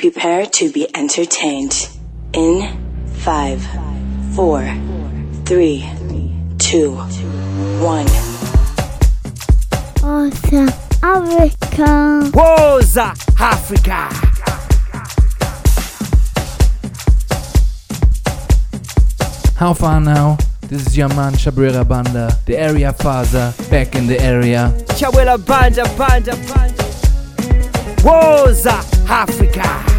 Prepare to be entertained. In five, four, three, two, one. Waza Africa. Waza Africa. How far now? This is your man Shabrira Banda, the area father, back in the area. Shabrira Banda, Banda, Banda. Woza, Africa.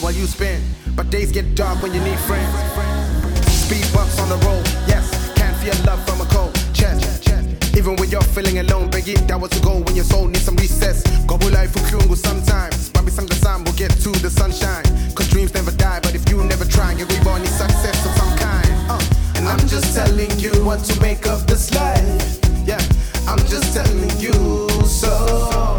while you spin. But days get dark when you need friends. Speed bumps on the road, yes. Can't feel love from a cold chest. Even when you're feeling alone, beg it, that was to go when your soul needs some recess. Gobu life ukiungu sometimes. Babi sang the sun will get to the sunshine. Cause dreams never die, but if you never try, you'll be born in success of some kind. Uh, and I'm just telling you what to make of this life. Yeah, I'm just telling you so.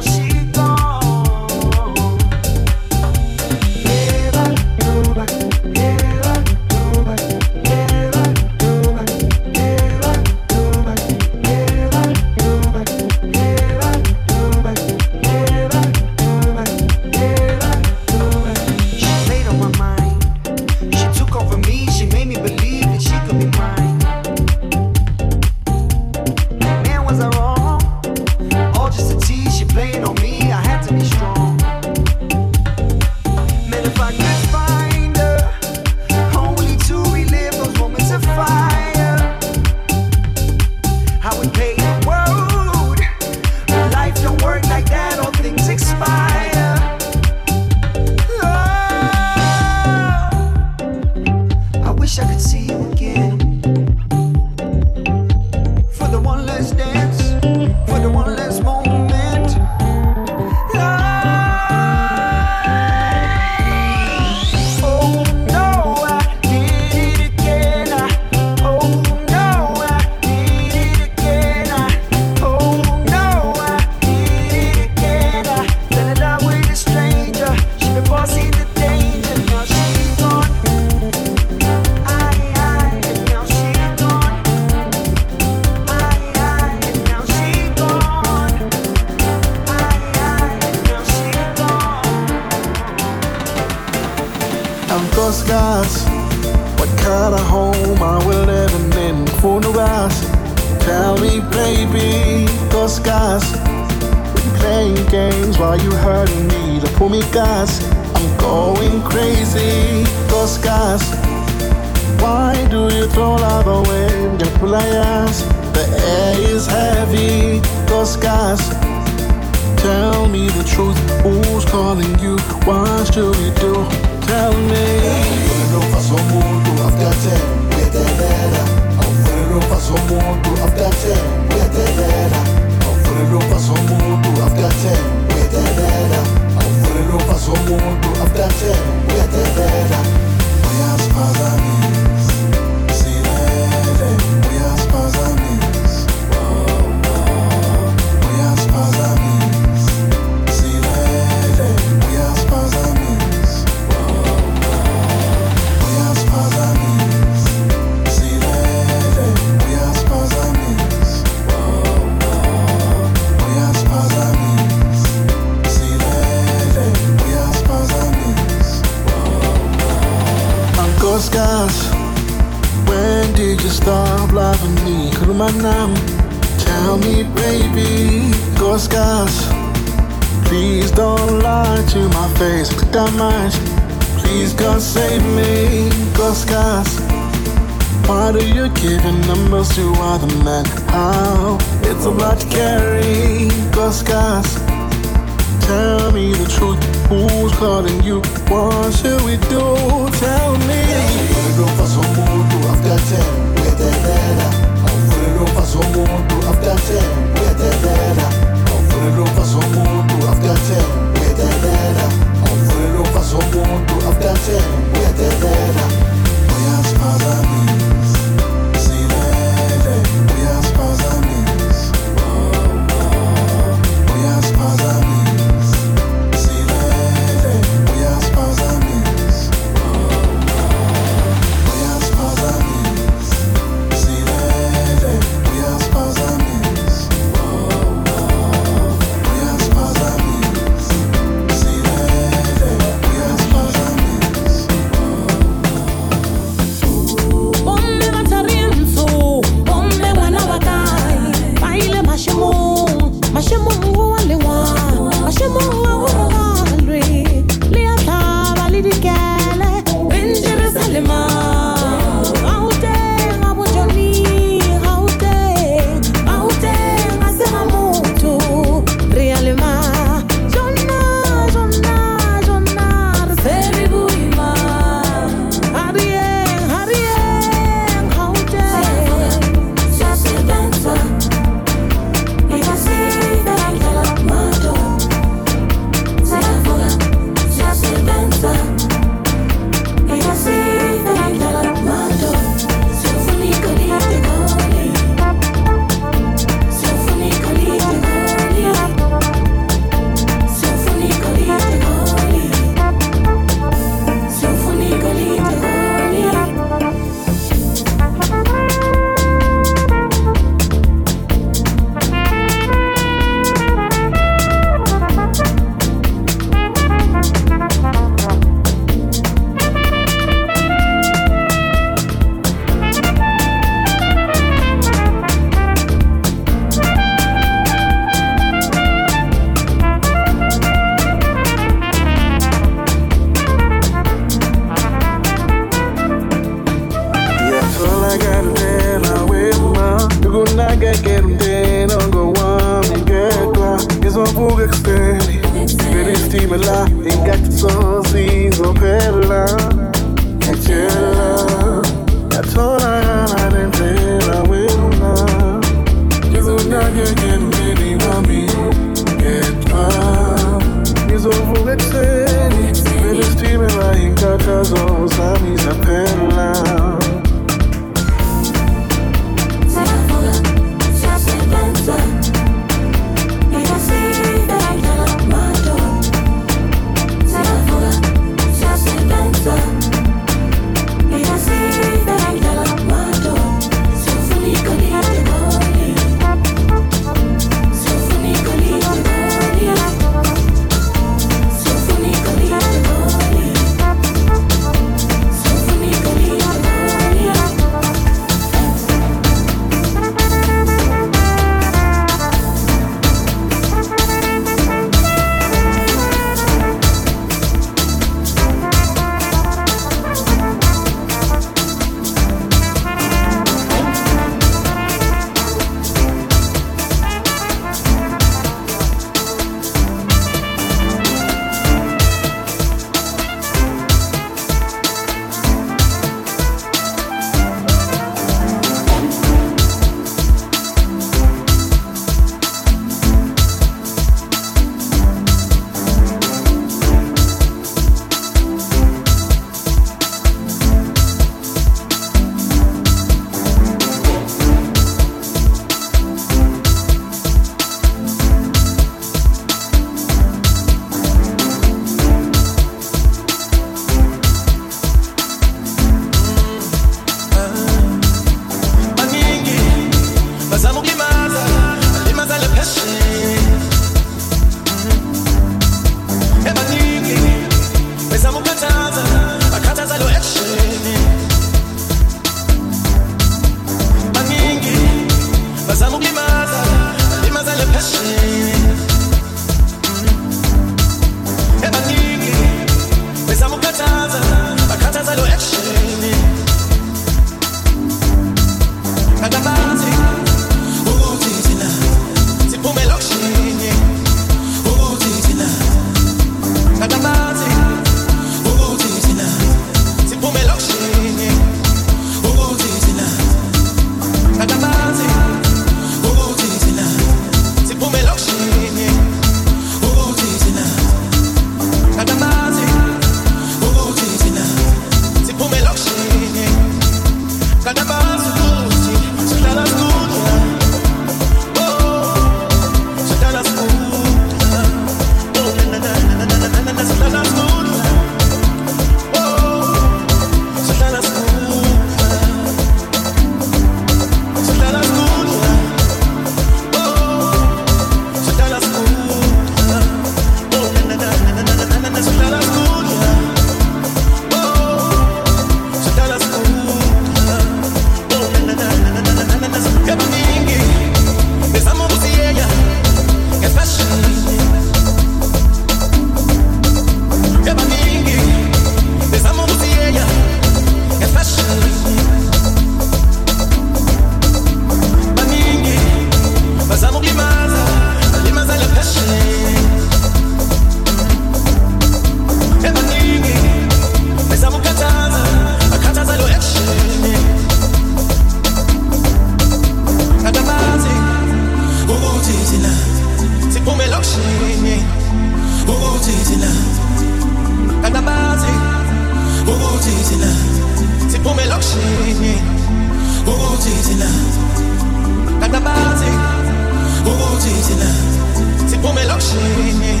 Siphume lokishini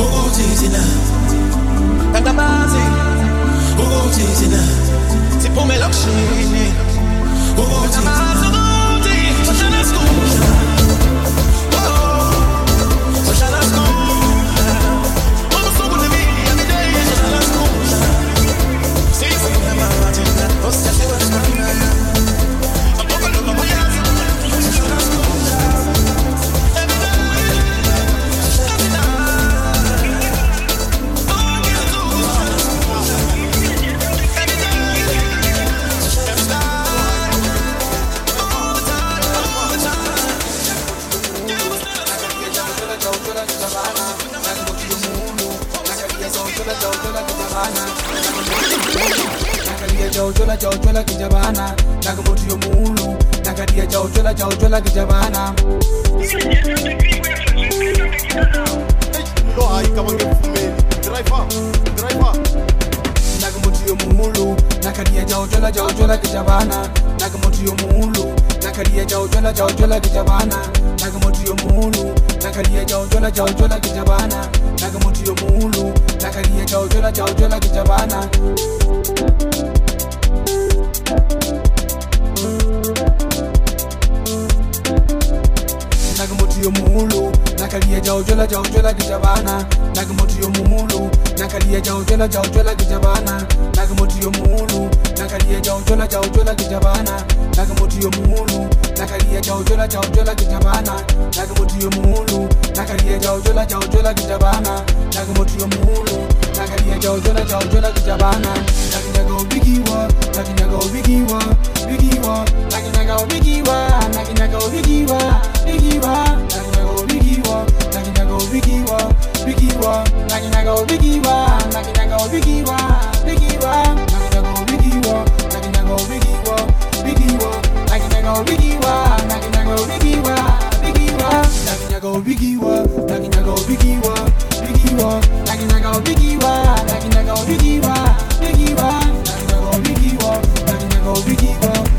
ukuthi thina kakabazi ukuthi thina siphume lokishini ukuthi ukuthi sihlala sikudla oh chaotswela chaotswela ke ja bana naka motho yo mogolo naka dia chaotswela chaotswela ke ja bana no hayi ka bangevumeli driver driver naka motho yo mogolo naka dia chaotswela chaotswela ke ja bana naka motho yo mogolo naka dia chaotswela chaotswela ke ja bana naka motho yo mogolo naka dia chaotswela chaotswela ke ja bana naka motho yo mogolo naka dia chaotswela chaotswela ke ja bana mutu yo mulu, nakalia jao jola jao jola kijabana naga yo mulu, nakalia jao jola jao jola kijabana naga yo mulu, nakalia jao jola jao jola kijabana naga yo mulu, nakalia jao jola jao jola kijabana naga yo mulu, nakalia jao jola jao jola kijabana naga mutu yo muhulu nakalia jao jola jao jola kijabana naga naga bigiwa naga naga bigiwa. Bigiwa naga naga bigiwa naga naga bigiwa bigiwa. Biggie Wa, Biggie Wa, Nagi Nago Biggie Wa, Nagi Nago Biggie Wa, Biggie Wa, Nagi Nago Biggie Wa, Nagi Nago Biggie Wa, Biggie Wa, Nagi Nago Biggie Wa, Nagi Nago Biggie Wa, Biggie Wa, Nagi Nago Biggie Wa, Nagi Nago Biggie Wa, Biggie Wa, Nagi Nago Biggie Wa, Nagi Nago Biggie Wa, Biggie Wa, Nagi Nago Biggie Wa, Nagi Nago Biggie Wa.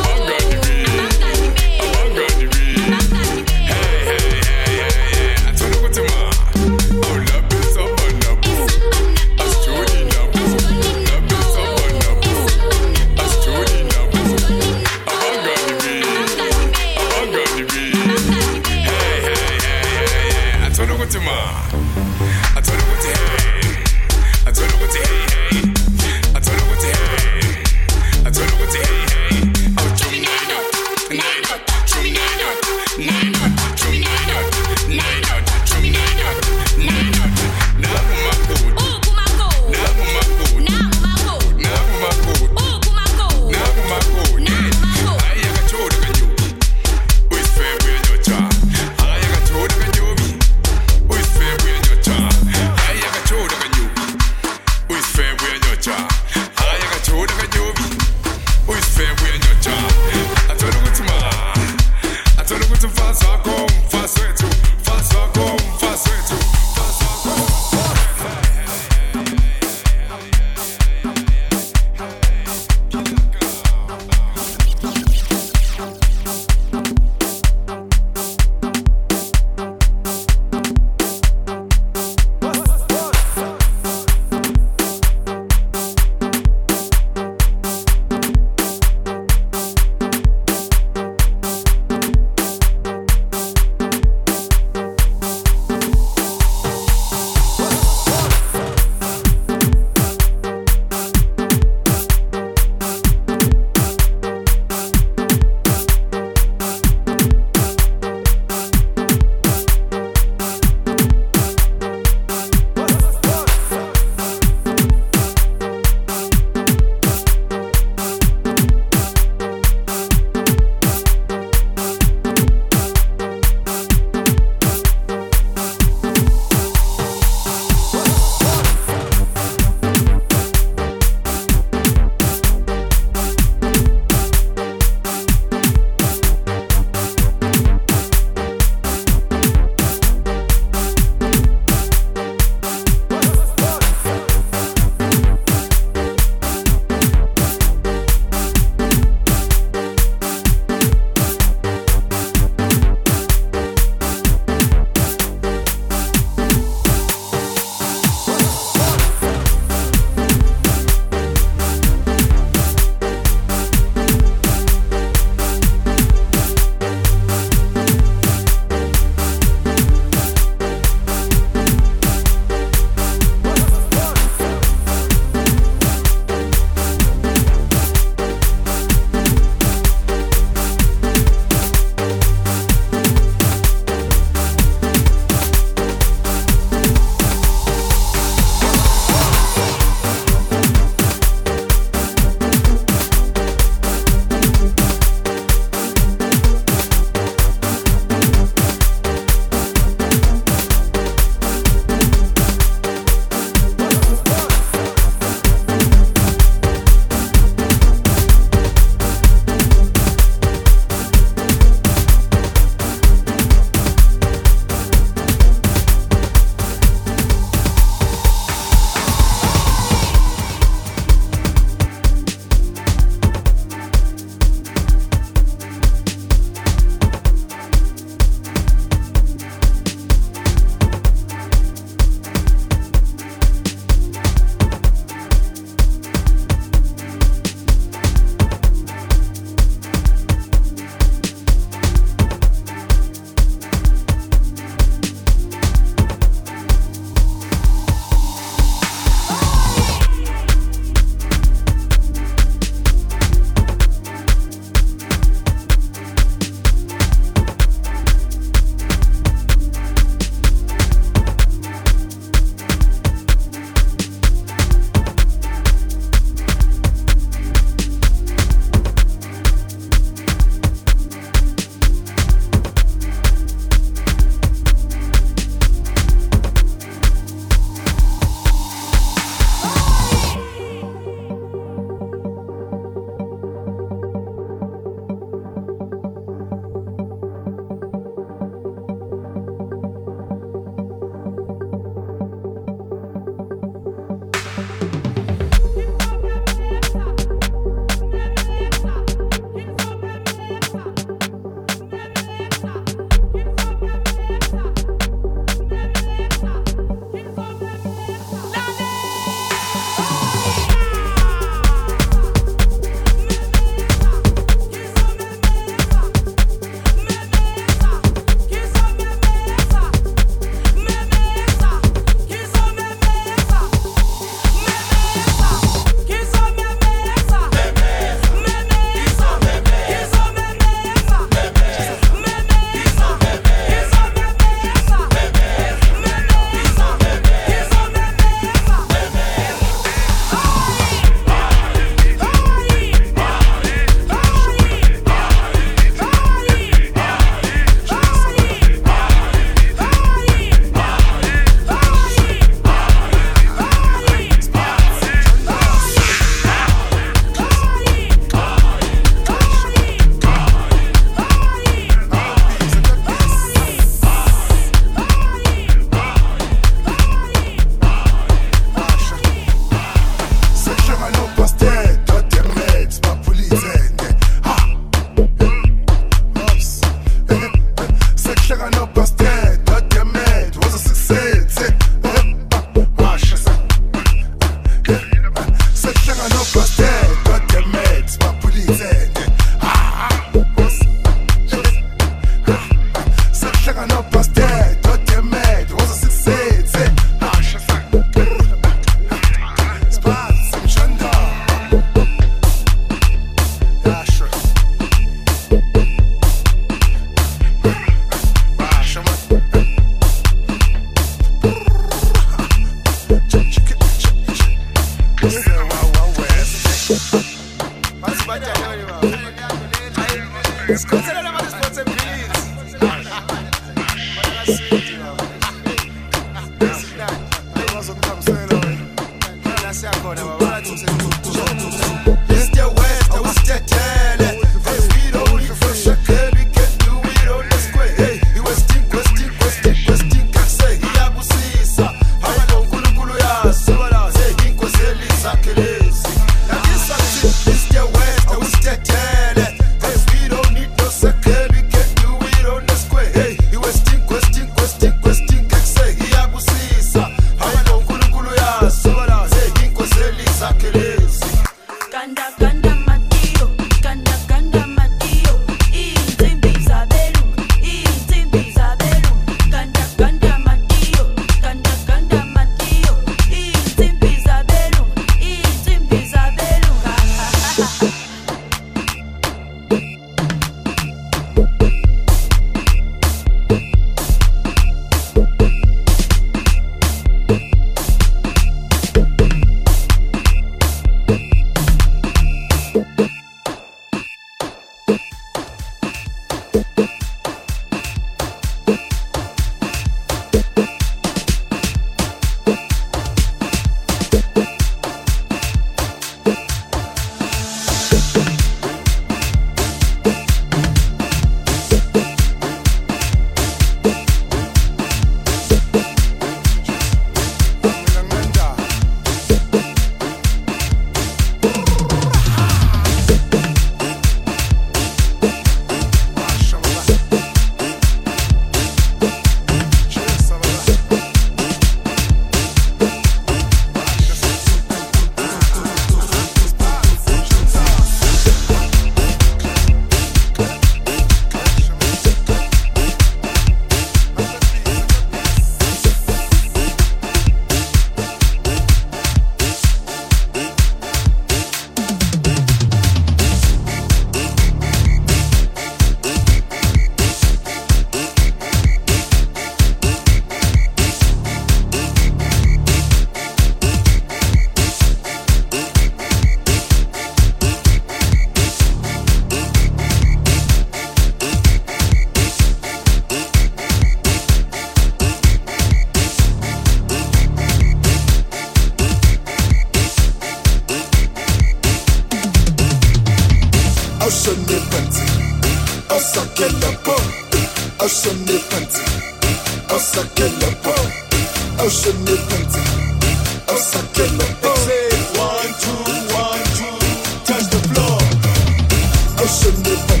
Ocean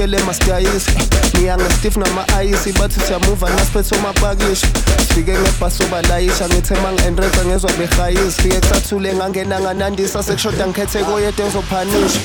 ngikhokhele masidayisi ngiyangestive nama-ayisi bathi siyamuva nasiphethe omapakishi sifike ngebhasi obalayisha ngithe ma ngi-endreza ngezwa behayisi fike kusathule ngangena nganandisa sekushoda ngikhethe koyeda ezophanisha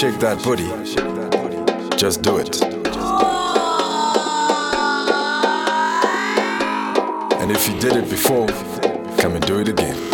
shake that booty. Just do it. And if you did it before, come and do it again.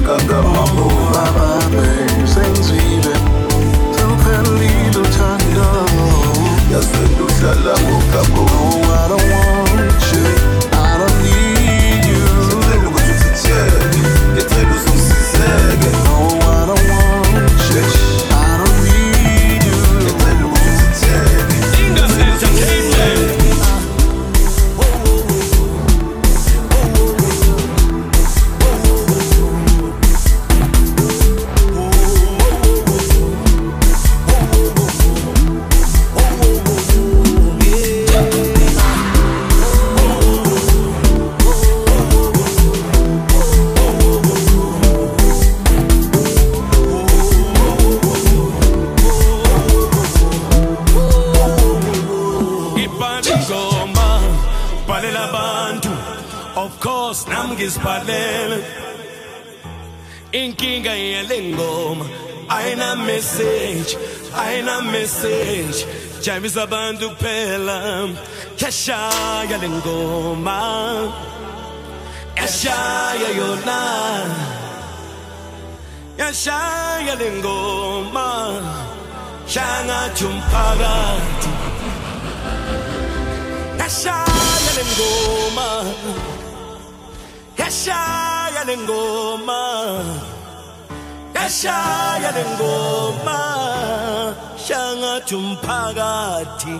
Kaka Mambo. Ebiza bandu pela Kesha ya Kesha ya yona Kesha ya lingoma Shanga chumpaga Kesha ya lingoma Kesha ya Kesha ya phakathi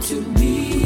to me.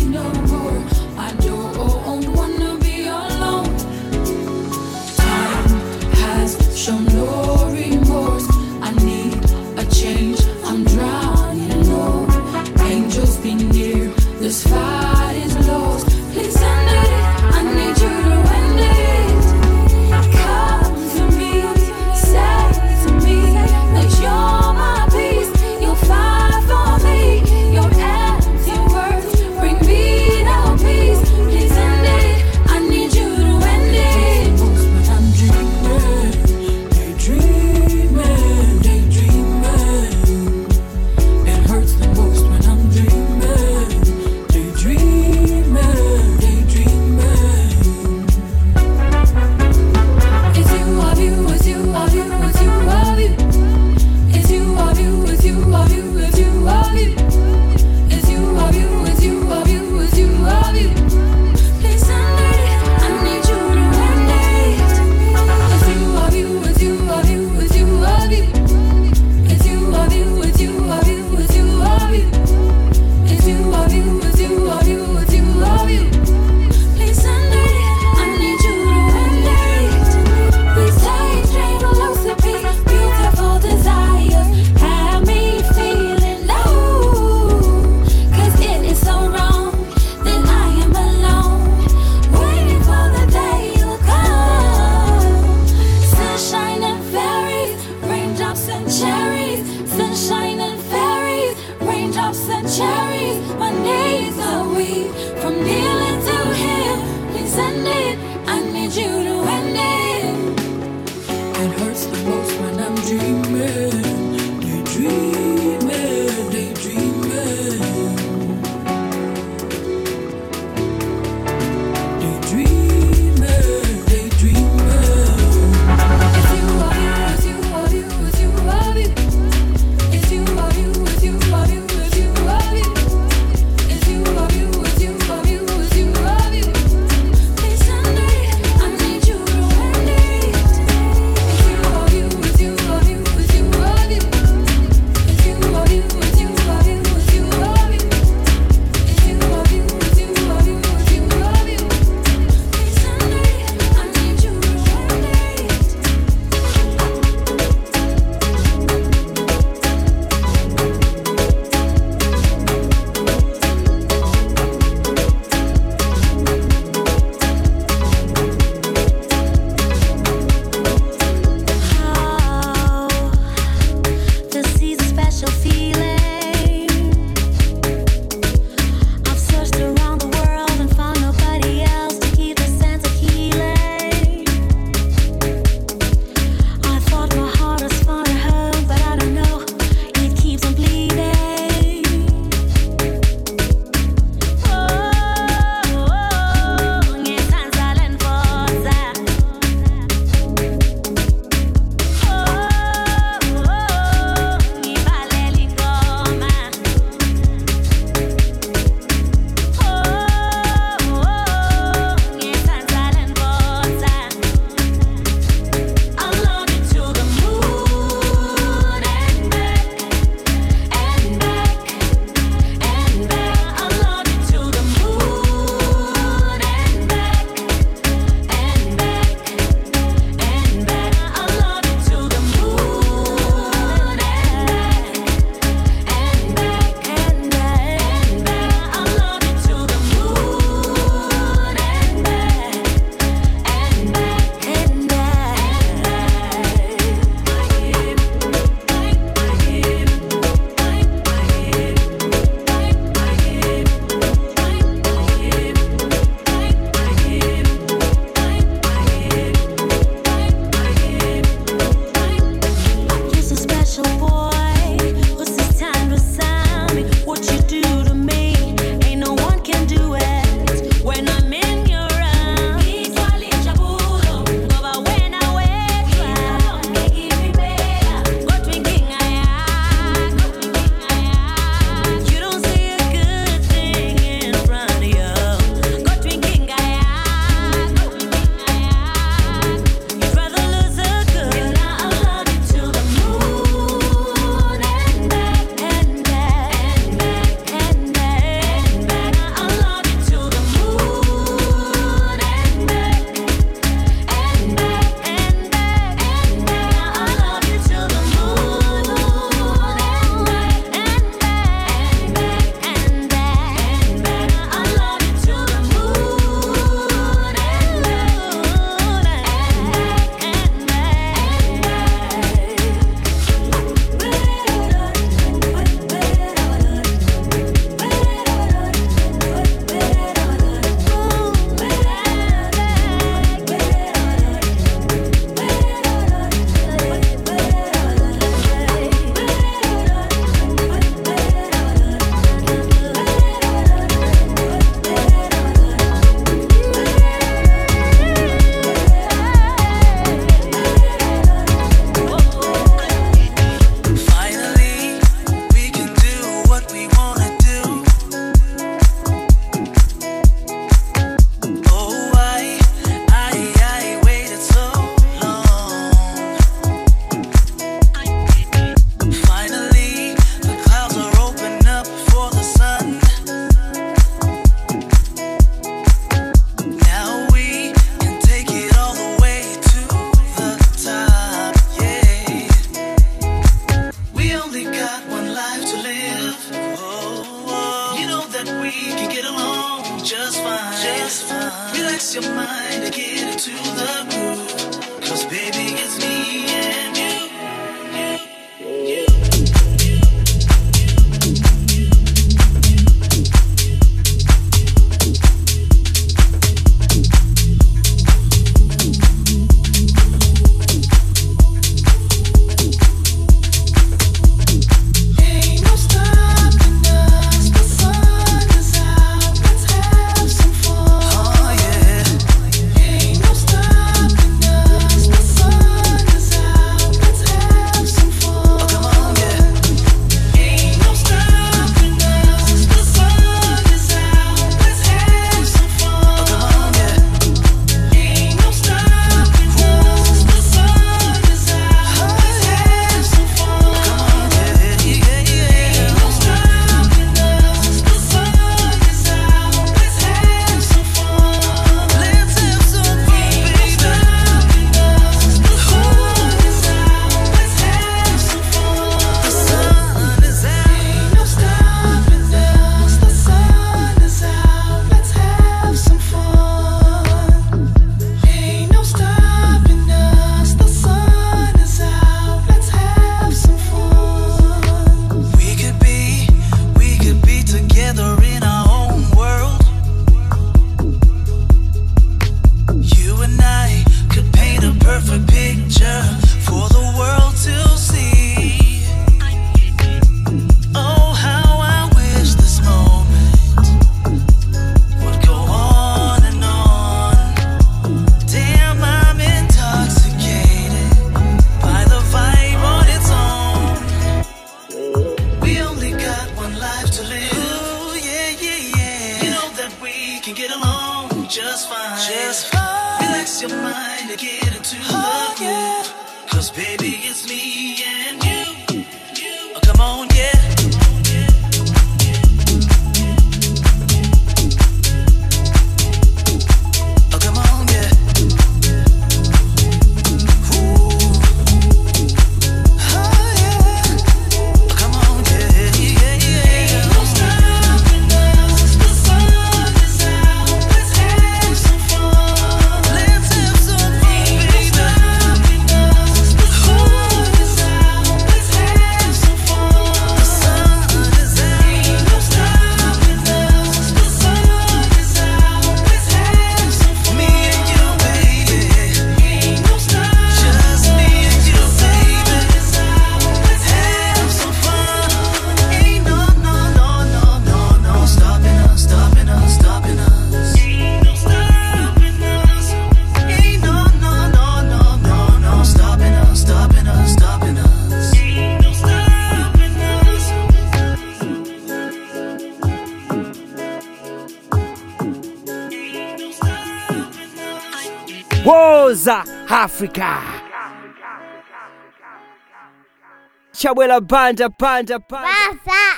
Chabwela banda banda banda. Basa Africa.